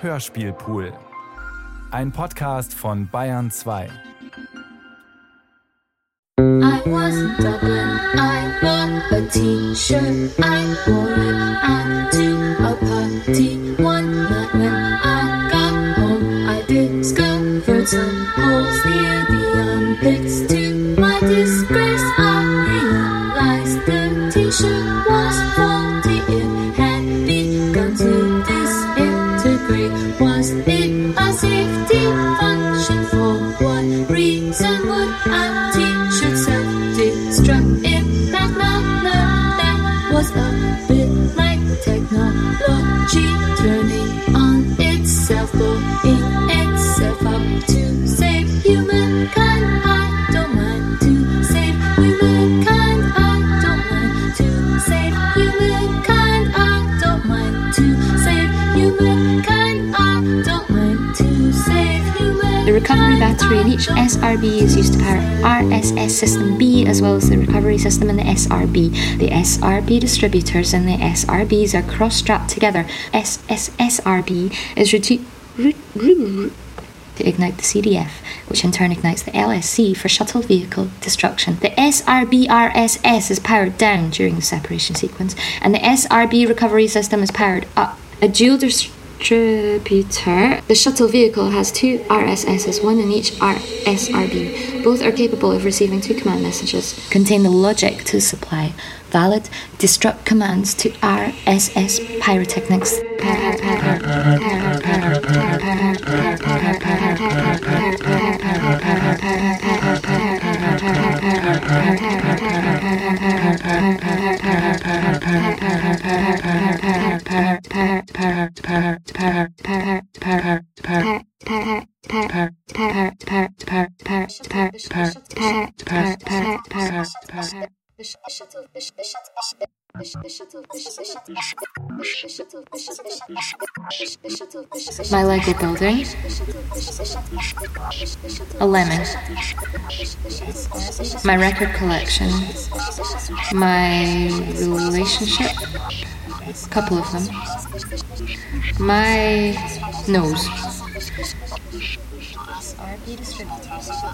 Hörspielpool. Ein Podcast von Bayern 2. I was in Dublin, I bought a t-shirt, I wore it out to a party one night when I got home. I discovered some holes near the armpits to my disgrace. I realized the t-shirt safety function? For what reason would a t-shirt self-destruct? Fact, no, no, that was a bit like technology recovery battery in each SRB is used to power RSS System B as well as the recovery system in the SRB. The SRB distributors and the SRBs are cross strapped together. SSSRB is routine. To ignite the CDF, which in turn ignites the LSC for shuttle vehicle destruction. The SRBRSS is powered down during the separation sequence, and the SRB recovery system is powered up. A dual distributor. The shuttle vehicle has two RSSs, one in each RSRB. Both are capable of receiving two command messages. Contain the logic to supply valid destruct commands to RSS pyrotechnics. My Lego building. A lemon. My record collection. My relationship. A couple of them. My nose.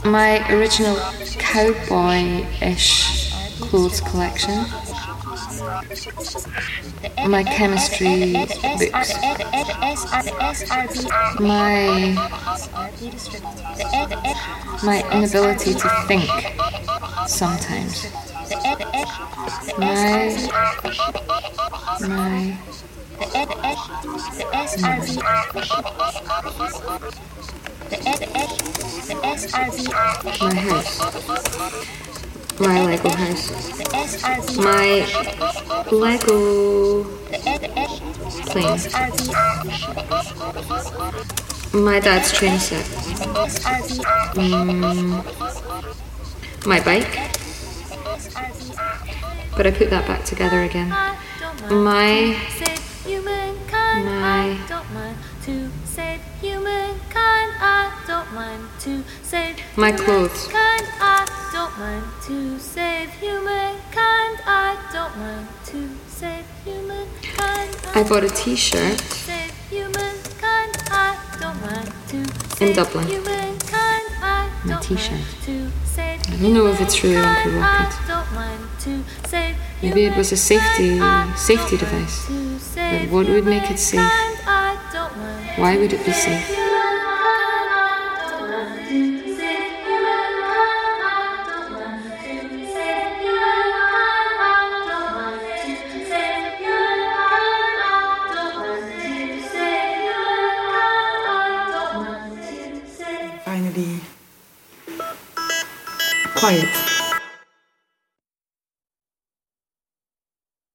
My original cowboy ish clothes collection. My chemistry books. My my inability to think sometimes. My my my house. My Lego house. My Lego plane. My dad's train set. Mm, my bike. But I put that back together again. My my My clothes. I bought a t-shirt In Dublin. My t-shirt. Mind to I don't know if it's really humankind. unprovocative. I don't mind to save Maybe it was a safety safety device. But what would make it safe? humankind. I don't mind Why would it be safe? Finally, quiet.